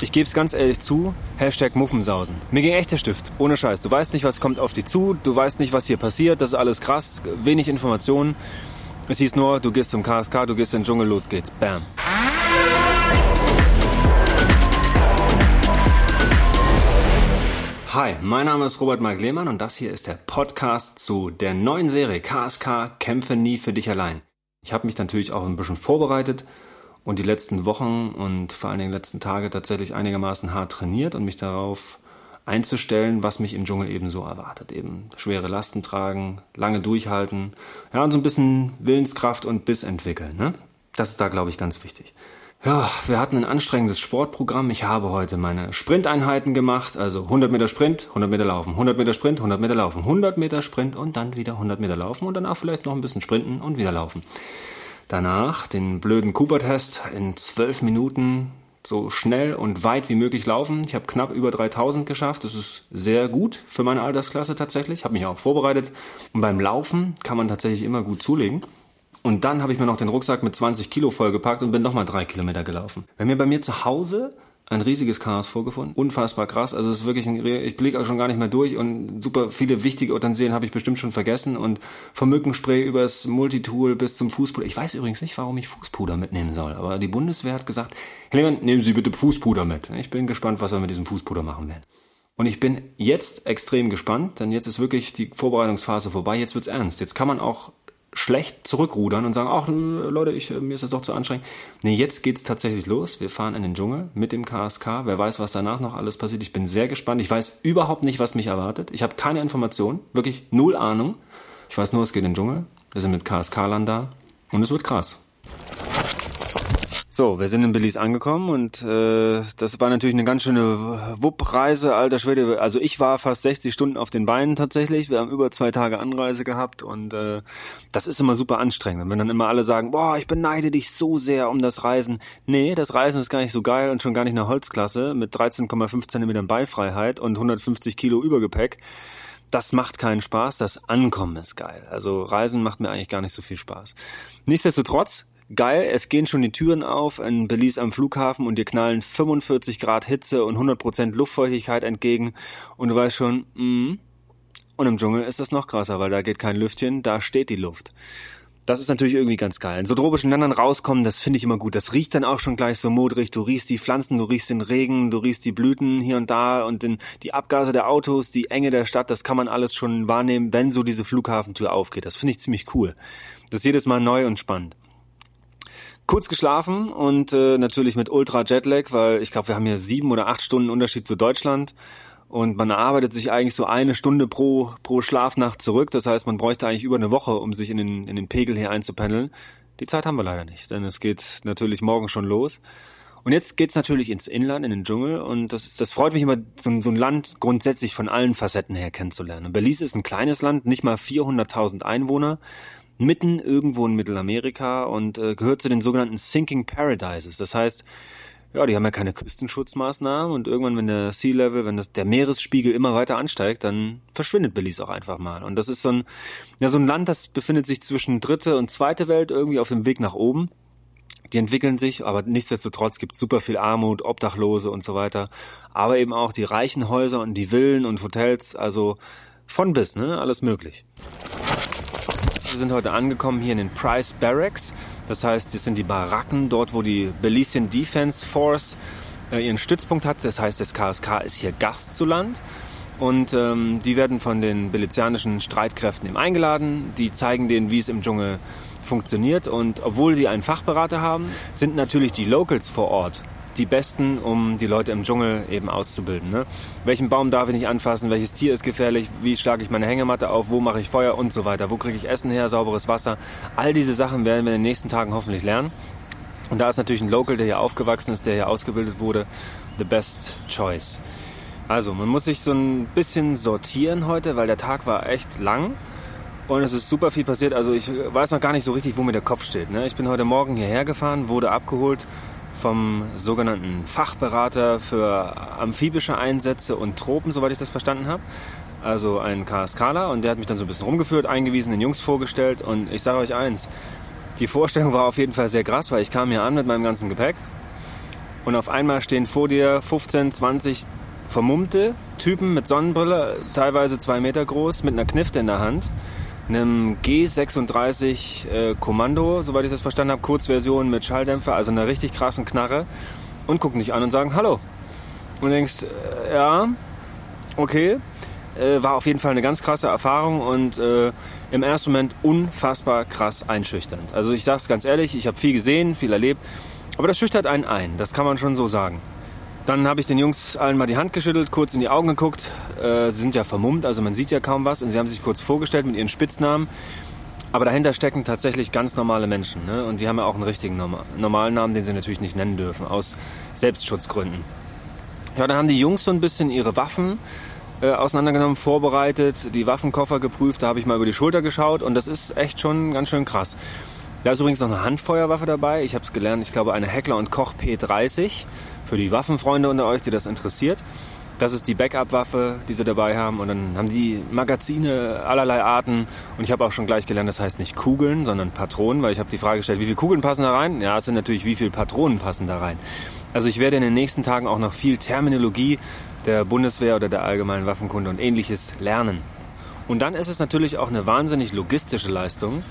Ich gebe es ganz ehrlich zu, Hashtag Muffensausen. Mir ging echt der Stift, ohne Scheiß. Du weißt nicht, was kommt auf dich zu, du weißt nicht, was hier passiert, das ist alles krass, wenig Informationen. Es hieß nur, du gehst zum KSK, du gehst in den Dschungel, los geht's. Bam. Hi, mein Name ist Robert Mark Lehmann und das hier ist der Podcast zu der neuen Serie KSK Kämpfe nie für dich allein. Ich habe mich natürlich auch ein bisschen vorbereitet und die letzten Wochen und vor allen Dingen letzten Tage tatsächlich einigermaßen hart trainiert und mich darauf einzustellen, was mich im Dschungel eben so erwartet. Eben schwere Lasten tragen, lange durchhalten, ja, und so ein bisschen Willenskraft und Biss entwickeln. Ne? Das ist da, glaube ich, ganz wichtig. Ja, wir hatten ein anstrengendes Sportprogramm. Ich habe heute meine Sprinteinheiten gemacht, also 100 Meter Sprint, 100 Meter Laufen, 100 Meter Sprint, 100 Meter Laufen, 100 Meter Sprint und dann wieder 100 Meter Laufen und danach vielleicht noch ein bisschen Sprinten und wieder Laufen. Danach den blöden Cooper-Test in zwölf Minuten so schnell und weit wie möglich laufen. Ich habe knapp über 3000 geschafft. Das ist sehr gut für meine Altersklasse tatsächlich. Habe mich auch vorbereitet. Und beim Laufen kann man tatsächlich immer gut zulegen. Und dann habe ich mir noch den Rucksack mit 20 Kilo vollgepackt und bin nochmal drei Kilometer gelaufen. Wenn mir bei mir zu Hause ein riesiges Chaos vorgefunden. Unfassbar krass. Also es ist wirklich ein, ich blicke auch schon gar nicht mehr durch und super viele wichtige Utensilien habe ich bestimmt schon vergessen und vom Mückenspray übers Multitool bis zum Fußpuder. Ich weiß übrigens nicht, warum ich Fußpuder mitnehmen soll, aber die Bundeswehr hat gesagt, Herr Lehmann, nehmen Sie bitte Fußpuder mit. Ich bin gespannt, was wir mit diesem Fußpuder machen werden. Und ich bin jetzt extrem gespannt, denn jetzt ist wirklich die Vorbereitungsphase vorbei. Jetzt wird's ernst. Jetzt kann man auch schlecht zurückrudern und sagen, ach Leute, ich, mir ist das doch zu anstrengend. Nee, jetzt geht's tatsächlich los. Wir fahren in den Dschungel mit dem KSK. Wer weiß, was danach noch alles passiert. Ich bin sehr gespannt. Ich weiß überhaupt nicht, was mich erwartet. Ich habe keine Informationen, wirklich null Ahnung. Ich weiß nur, es geht in den Dschungel. Wir sind mit KSK-Lern da und es wird krass. So, wir sind in Belize angekommen und äh, das war natürlich eine ganz schöne Wupp-Reise, alter Schwede. Also ich war fast 60 Stunden auf den Beinen tatsächlich. Wir haben über zwei Tage Anreise gehabt und äh, das ist immer super anstrengend. Und wenn dann immer alle sagen, boah, ich beneide dich so sehr um das Reisen. Nee, das Reisen ist gar nicht so geil und schon gar nicht eine Holzklasse mit 13,5 Zentimetern Beifreiheit und 150 Kilo Übergepäck das macht keinen Spaß, das Ankommen ist geil. Also Reisen macht mir eigentlich gar nicht so viel Spaß. Nichtsdestotrotz geil, es gehen schon die Türen auf in Belize am Flughafen und dir knallen 45 Grad Hitze und 100% Luftfeuchtigkeit entgegen und du weißt schon, mm, und im Dschungel ist das noch krasser, weil da geht kein Lüftchen, da steht die Luft. Das ist natürlich irgendwie ganz geil. In so tropischen Ländern rauskommen, das finde ich immer gut. Das riecht dann auch schon gleich so modrig. Du riechst die Pflanzen, du riechst den Regen, du riechst die Blüten hier und da und den, die Abgase der Autos, die Enge der Stadt, das kann man alles schon wahrnehmen, wenn so diese Flughafentür aufgeht. Das finde ich ziemlich cool. Das ist jedes Mal neu und spannend kurz geschlafen und äh, natürlich mit Ultra Jetlag, weil ich glaube, wir haben hier sieben oder acht Stunden Unterschied zu Deutschland und man arbeitet sich eigentlich so eine Stunde pro pro Schlafnacht zurück. Das heißt, man bräuchte eigentlich über eine Woche, um sich in den in den Pegel hier einzupendeln. Die Zeit haben wir leider nicht, denn es geht natürlich morgen schon los. Und jetzt geht's natürlich ins Inland, in den Dschungel und das, das freut mich immer, so, so ein Land grundsätzlich von allen Facetten her kennenzulernen. Und Belize ist ein kleines Land, nicht mal 400.000 Einwohner, mitten irgendwo in Mittelamerika und äh, gehört zu den sogenannten Sinking Paradises. Das heißt, ja, die haben ja keine Küstenschutzmaßnahmen und irgendwann, wenn der Sea Level, wenn das, der Meeresspiegel immer weiter ansteigt, dann verschwindet Belize auch einfach mal. Und das ist so ein, ja, so ein Land, das befindet sich zwischen dritte und zweite Welt irgendwie auf dem Weg nach oben. Die entwickeln sich, aber nichtsdestotrotz gibt es super viel Armut, Obdachlose und so weiter. Aber eben auch die reichen Häuser und die Villen und Hotels, also von bis, ne, alles möglich. Wir sind heute angekommen hier in den Price Barracks. Das heißt, das sind die Baracken, dort wo die Belizean Defense Force äh, ihren Stützpunkt hat. Das heißt, das KSK ist hier Gast zu Land. Und ähm, die werden von den belizianischen Streitkräften eben eingeladen. Die zeigen denen, wie es im Dschungel funktioniert. Und obwohl die einen Fachberater haben, sind natürlich die Locals vor Ort die Besten, um die Leute im Dschungel eben auszubilden. Ne? Welchen Baum darf ich nicht anfassen? Welches Tier ist gefährlich? Wie schlage ich meine Hängematte auf? Wo mache ich Feuer und so weiter? Wo kriege ich Essen her? Sauberes Wasser? All diese Sachen werden wir in den nächsten Tagen hoffentlich lernen. Und da ist natürlich ein Local, der hier aufgewachsen ist, der hier ausgebildet wurde, the best choice. Also, man muss sich so ein bisschen sortieren heute, weil der Tag war echt lang. Und es ist super viel passiert. Also ich weiß noch gar nicht so richtig, wo mir der Kopf steht. Ne? Ich bin heute Morgen hierher gefahren, wurde abgeholt vom sogenannten Fachberater für amphibische Einsätze und Tropen, soweit ich das verstanden habe. Also ein KSKler und der hat mich dann so ein bisschen rumgeführt, eingewiesen, den Jungs vorgestellt. Und ich sage euch eins, die Vorstellung war auf jeden Fall sehr krass, weil ich kam hier an mit meinem ganzen Gepäck. Und auf einmal stehen vor dir 15, 20 vermummte Typen mit Sonnenbrille, teilweise zwei Meter groß, mit einer Knifte in der Hand, einem G36 äh, Kommando, soweit ich das verstanden habe, Kurzversion mit Schalldämpfer, also einer richtig krassen Knarre und gucken dich an und sagen Hallo. Und denkst, äh, ja, okay, äh, war auf jeden Fall eine ganz krasse Erfahrung und äh, im ersten Moment unfassbar krass einschüchternd. Also ich sage es ganz ehrlich, ich habe viel gesehen, viel erlebt, aber das schüchtert einen ein, das kann man schon so sagen. Dann habe ich den Jungs allen mal die Hand geschüttelt, kurz in die Augen geguckt. Äh, sie sind ja vermummt, also man sieht ja kaum was. Und sie haben sich kurz vorgestellt mit ihren Spitznamen. Aber dahinter stecken tatsächlich ganz normale Menschen. Ne? Und die haben ja auch einen richtigen normalen Namen, den sie natürlich nicht nennen dürfen, aus Selbstschutzgründen. Ja, dann haben die Jungs so ein bisschen ihre Waffen äh, auseinandergenommen, vorbereitet, die Waffenkoffer geprüft. Da habe ich mal über die Schulter geschaut und das ist echt schon ganz schön krass. Da ist übrigens noch eine Handfeuerwaffe dabei. Ich habe es gelernt, ich glaube eine Heckler und Koch P30 für die Waffenfreunde unter euch, die das interessiert. Das ist die Backup-Waffe, die sie dabei haben. Und dann haben die Magazine allerlei Arten. Und ich habe auch schon gleich gelernt, das heißt nicht Kugeln, sondern Patronen, weil ich habe die Frage gestellt, wie viele Kugeln passen da rein? Ja, es sind natürlich, wie viele Patronen passen da rein. Also ich werde in den nächsten Tagen auch noch viel Terminologie der Bundeswehr oder der allgemeinen Waffenkunde und ähnliches lernen. Und dann ist es natürlich auch eine wahnsinnig logistische Leistung,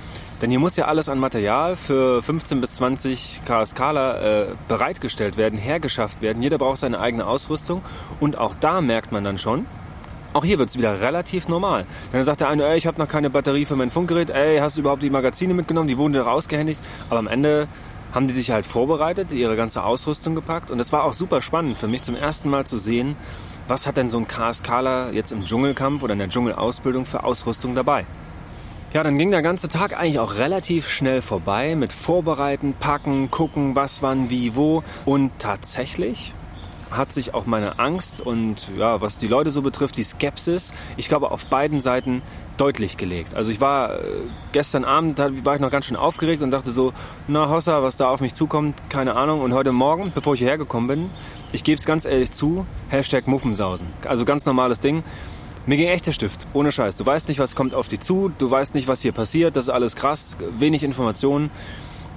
denn hier muss ja alles an Material für 15 bis 20 KSKler äh, bereitgestellt werden, hergeschafft werden. Jeder braucht seine eigene Ausrüstung und auch da merkt man dann schon, auch hier wird es wieder relativ normal. Dann sagt der eine, ey, ich habe noch keine Batterie für mein Funkgerät, ey, hast du überhaupt die Magazine mitgenommen? Die wurden dir rausgehändigt. Aber am Ende haben die sich halt vorbereitet, ihre ganze Ausrüstung gepackt und es war auch super spannend für mich zum ersten Mal zu sehen, was hat denn so ein KSKler jetzt im Dschungelkampf oder in der Dschungelausbildung für Ausrüstung dabei? Ja, dann ging der ganze Tag eigentlich auch relativ schnell vorbei mit Vorbereiten, Packen, gucken, was, wann, wie, wo. Und tatsächlich hat sich auch meine Angst und ja, was die Leute so betrifft, die Skepsis, ich glaube, auf beiden Seiten deutlich gelegt. Also ich war äh, gestern Abend, war ich noch ganz schön aufgeregt und dachte so, na Hossa, was da auf mich zukommt, keine Ahnung. Und heute Morgen, bevor ich hierher gekommen bin, ich gebe es ganz ehrlich zu, Hashtag Muffensausen. Also ganz normales Ding. Mir ging echt der Stift, ohne Scheiß. Du weißt nicht, was kommt auf dich zu, du weißt nicht, was hier passiert, das ist alles krass, wenig Informationen.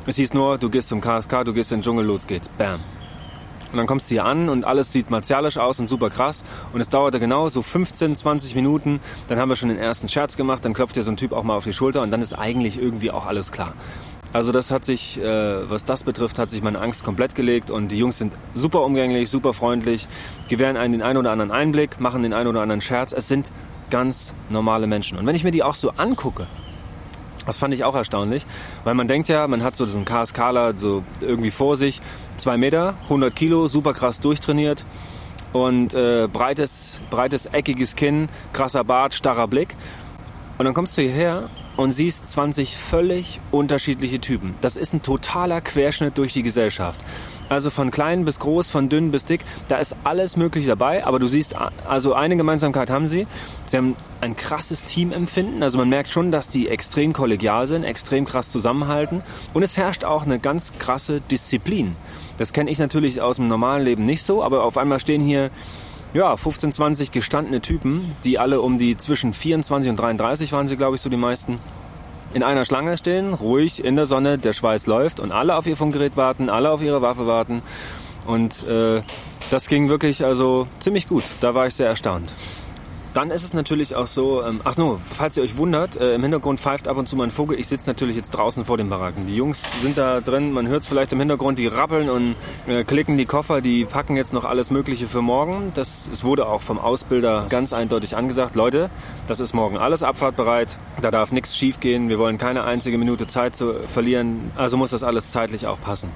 Es hieß nur, du gehst zum KSK, du gehst in den Dschungel, los geht's. Bam. Und dann kommst du hier an und alles sieht martialisch aus und super krass. Und es dauerte genau so 15, 20 Minuten. Dann haben wir schon den ersten Scherz gemacht. Dann klopft dir so ein Typ auch mal auf die Schulter und dann ist eigentlich irgendwie auch alles klar. Also das hat sich, äh, was das betrifft, hat sich meine Angst komplett gelegt und die Jungs sind super umgänglich, super freundlich, gewähren einen den einen oder anderen Einblick, machen den einen oder anderen Scherz. Es sind ganz normale Menschen. Und wenn ich mir die auch so angucke, das fand ich auch erstaunlich, weil man denkt ja, man hat so diesen KSKler so irgendwie vor sich, zwei Meter, 100 Kilo, super krass durchtrainiert und äh, breites, breites, eckiges Kinn, krasser Bart, starrer Blick. Und dann kommst du hierher und siehst 20 völlig unterschiedliche Typen. Das ist ein totaler Querschnitt durch die Gesellschaft. Also von klein bis groß, von dünn bis dick, da ist alles möglich dabei. Aber du siehst, also eine Gemeinsamkeit haben sie. Sie haben ein krasses Teamempfinden. Also man merkt schon, dass die extrem kollegial sind, extrem krass zusammenhalten. Und es herrscht auch eine ganz krasse Disziplin. Das kenne ich natürlich aus dem normalen Leben nicht so, aber auf einmal stehen hier ja, 15, 20 gestandene Typen, die alle um die zwischen 24 und 33 waren sie, glaube ich, so die meisten in einer Schlange stehen, ruhig in der Sonne, der Schweiß läuft und alle auf ihr Funkgerät warten, alle auf ihre Waffe warten. Und äh, das ging wirklich also ziemlich gut. Da war ich sehr erstaunt. Dann ist es natürlich auch so, ähm, ach no, falls ihr euch wundert, äh, im Hintergrund pfeift ab und zu mein Vogel. Ich sitze natürlich jetzt draußen vor den Baracken. Die Jungs sind da drin, man hört es vielleicht im Hintergrund, die rappeln und äh, klicken die Koffer, die packen jetzt noch alles Mögliche für morgen. Das, es wurde auch vom Ausbilder ganz eindeutig angesagt, Leute, das ist morgen alles abfahrtbereit, da darf nichts schiefgehen, wir wollen keine einzige Minute Zeit zu verlieren, also muss das alles zeitlich auch passen.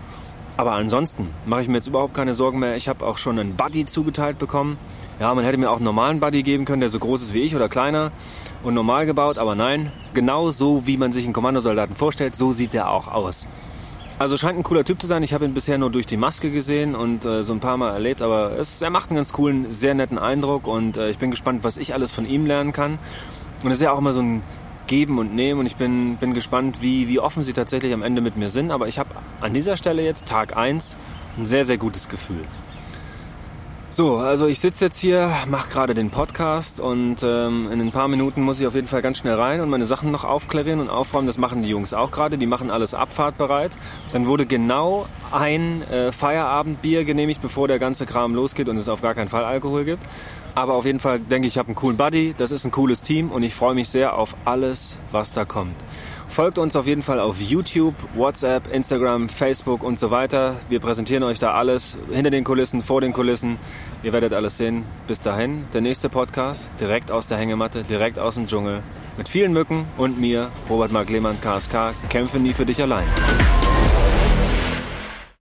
Aber ansonsten mache ich mir jetzt überhaupt keine Sorgen mehr. Ich habe auch schon einen Buddy zugeteilt bekommen. Ja, man hätte mir auch einen normalen Buddy geben können, der so groß ist wie ich oder kleiner und normal gebaut, aber nein, genau so wie man sich einen Kommandosoldaten vorstellt, so sieht der auch aus. Also scheint ein cooler Typ zu sein. Ich habe ihn bisher nur durch die Maske gesehen und äh, so ein paar Mal erlebt, aber es, er macht einen ganz coolen, sehr netten Eindruck und äh, ich bin gespannt, was ich alles von ihm lernen kann. Und es ist ja auch immer so ein Geben und Nehmen und ich bin, bin gespannt, wie, wie offen sie tatsächlich am Ende mit mir sind. Aber ich habe an dieser Stelle jetzt Tag 1 ein sehr, sehr gutes Gefühl. So, also ich sitze jetzt hier, mache gerade den Podcast und ähm, in ein paar Minuten muss ich auf jeden Fall ganz schnell rein und meine Sachen noch aufklären und aufräumen. Das machen die Jungs auch gerade. Die machen alles abfahrtbereit. Dann wurde genau ein äh, Feierabendbier genehmigt, bevor der ganze Kram losgeht und es auf gar keinen Fall Alkohol gibt. Aber auf jeden Fall denke ich, ich habe einen coolen Buddy. Das ist ein cooles Team und ich freue mich sehr auf alles, was da kommt. Folgt uns auf jeden Fall auf YouTube, WhatsApp, Instagram, Facebook und so weiter. Wir präsentieren euch da alles hinter den Kulissen, vor den Kulissen. Ihr werdet alles sehen. Bis dahin, der nächste Podcast, direkt aus der Hängematte, direkt aus dem Dschungel. Mit vielen Mücken und mir, Robert Mark Lehmann, KSK, kämpfe nie für dich allein.